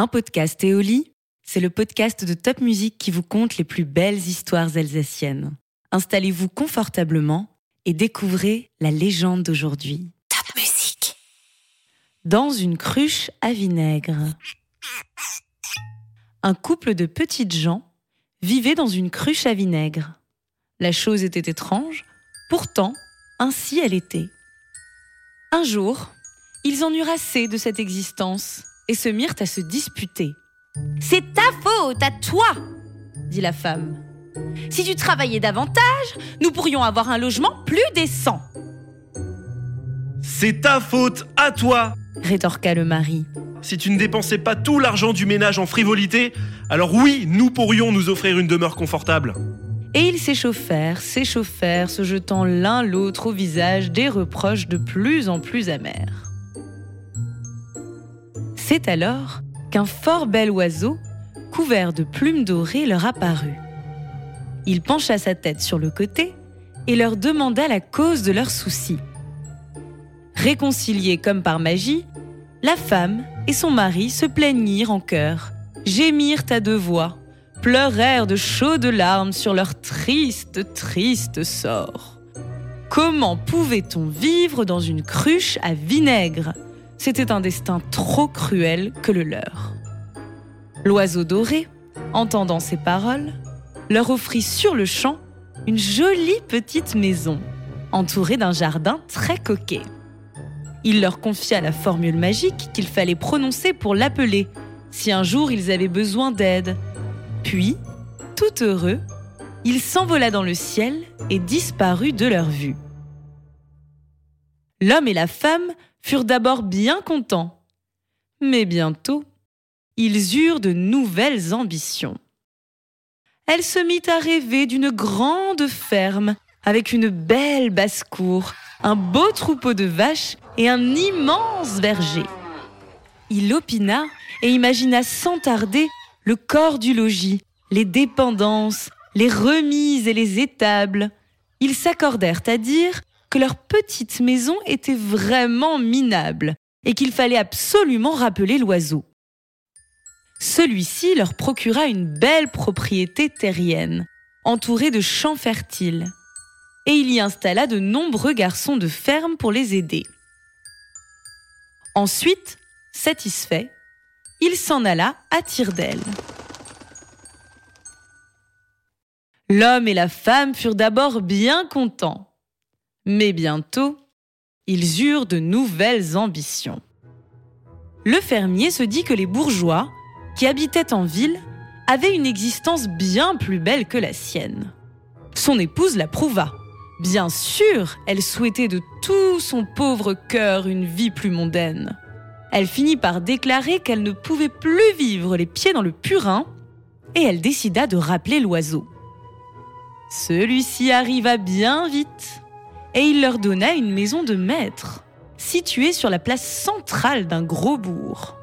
Un podcast Éoli, c'est le podcast de Top Music qui vous conte les plus belles histoires alsaciennes. Installez-vous confortablement et découvrez la légende d'aujourd'hui. Top Music. Dans une cruche à vinaigre. Un couple de petites gens vivait dans une cruche à vinaigre. La chose était étrange, pourtant, ainsi elle était. Un jour, ils en eurent assez de cette existence et se mirent à se disputer. C'est ta faute, à toi dit la femme. Si tu travaillais davantage, nous pourrions avoir un logement plus décent. C'est ta faute, à toi rétorqua le mari. Si tu ne dépensais pas tout l'argent du ménage en frivolité, alors oui, nous pourrions nous offrir une demeure confortable. Et ils s'échauffèrent, s'échauffèrent, se jetant l'un l'autre au visage des reproches de plus en plus amers. C'est alors qu'un fort bel oiseau, couvert de plumes dorées, leur apparut. Il pencha sa tête sur le côté et leur demanda la cause de leurs soucis. Réconciliés comme par magie, la femme et son mari se plaignirent en chœur, gémirent à deux voix, pleurèrent de chaudes larmes sur leur triste, triste sort. Comment pouvait-on vivre dans une cruche à vinaigre? C'était un destin trop cruel que le leur. L'oiseau doré, entendant ces paroles, leur offrit sur le champ une jolie petite maison, entourée d'un jardin très coquet. Il leur confia la formule magique qu'il fallait prononcer pour l'appeler, si un jour ils avaient besoin d'aide. Puis, tout heureux, il s'envola dans le ciel et disparut de leur vue. L'homme et la femme furent d'abord bien contents, mais bientôt, ils eurent de nouvelles ambitions. Elle se mit à rêver d'une grande ferme avec une belle basse-cour, un beau troupeau de vaches et un immense verger. Il opina et imagina sans tarder le corps du logis, les dépendances, les remises et les étables. Ils s'accordèrent à dire que leur petite maison était vraiment minable et qu'il fallait absolument rappeler l'oiseau. Celui-ci leur procura une belle propriété terrienne, entourée de champs fertiles, et il y installa de nombreux garçons de ferme pour les aider. Ensuite, satisfait, il s'en alla à tire d'aile. L'homme et la femme furent d'abord bien contents, mais bientôt, ils eurent de nouvelles ambitions. Le fermier se dit que les bourgeois, qui habitaient en ville, avaient une existence bien plus belle que la sienne. Son épouse l'approuva. Bien sûr, elle souhaitait de tout son pauvre cœur une vie plus mondaine. Elle finit par déclarer qu'elle ne pouvait plus vivre les pieds dans le purin et elle décida de rappeler l'oiseau. Celui-ci arriva bien vite et il leur donna une maison de maître, située sur la place centrale d'un gros bourg.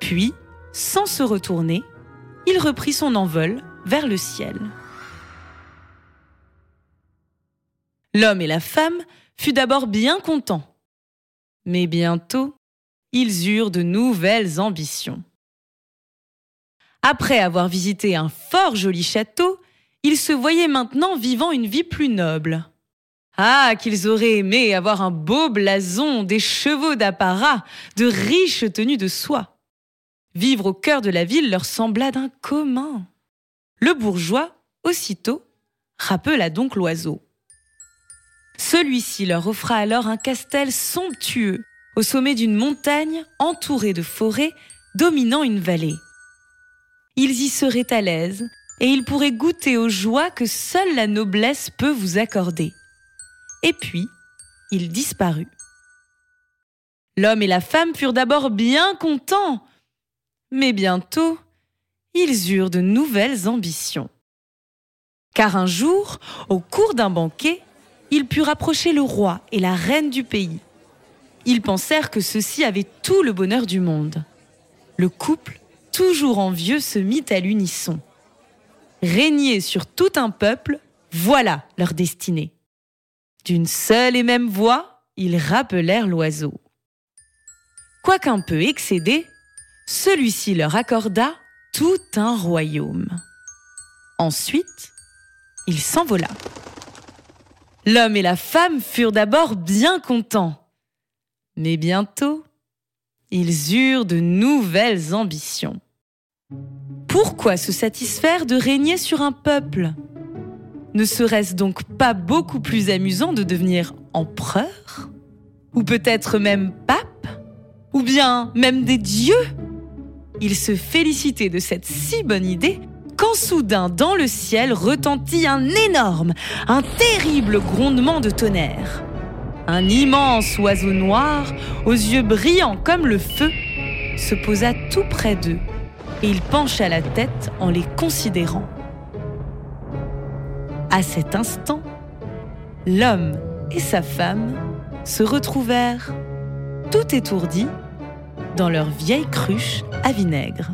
Puis, sans se retourner, il reprit son envol vers le ciel. L'homme et la femme furent d'abord bien contents, mais bientôt, ils eurent de nouvelles ambitions. Après avoir visité un fort joli château, ils se voyaient maintenant vivant une vie plus noble. Ah, qu'ils auraient aimé avoir un beau blason, des chevaux d'apparat, de riches tenues de soie. Vivre au cœur de la ville leur sembla d'un commun. Le bourgeois, aussitôt, rappela donc l'oiseau. Celui-ci leur offra alors un castel somptueux, au sommet d'une montagne entourée de forêts dominant une vallée. Ils y seraient à l'aise et il pourrait goûter aux joies que seule la noblesse peut vous accorder. Et puis, il disparut. L'homme et la femme furent d'abord bien contents, mais bientôt, ils eurent de nouvelles ambitions. Car un jour, au cours d'un banquet, ils purent approcher le roi et la reine du pays. Ils pensèrent que ceux-ci avaient tout le bonheur du monde. Le couple, toujours envieux, se mit à l'unisson régner sur tout un peuple, voilà leur destinée. D'une seule et même voix, ils rappelèrent l'oiseau. Quoiqu'un peu excédé, celui-ci leur accorda tout un royaume. Ensuite, il s'envola. L'homme et la femme furent d'abord bien contents, mais bientôt, ils eurent de nouvelles ambitions. Pourquoi se satisfaire de régner sur un peuple? Ne serait-ce donc pas beaucoup plus amusant de devenir empereur Ou peut-être même pape Ou bien même des dieux? Ils se félicitaient de cette si bonne idée quand soudain dans le ciel retentit un énorme, un terrible grondement de tonnerre. Un immense oiseau noir, aux yeux brillants comme le feu, se posa tout près d'eux et il pencha la tête en les considérant. À cet instant, l'homme et sa femme se retrouvèrent tout étourdis dans leur vieille cruche à vinaigre.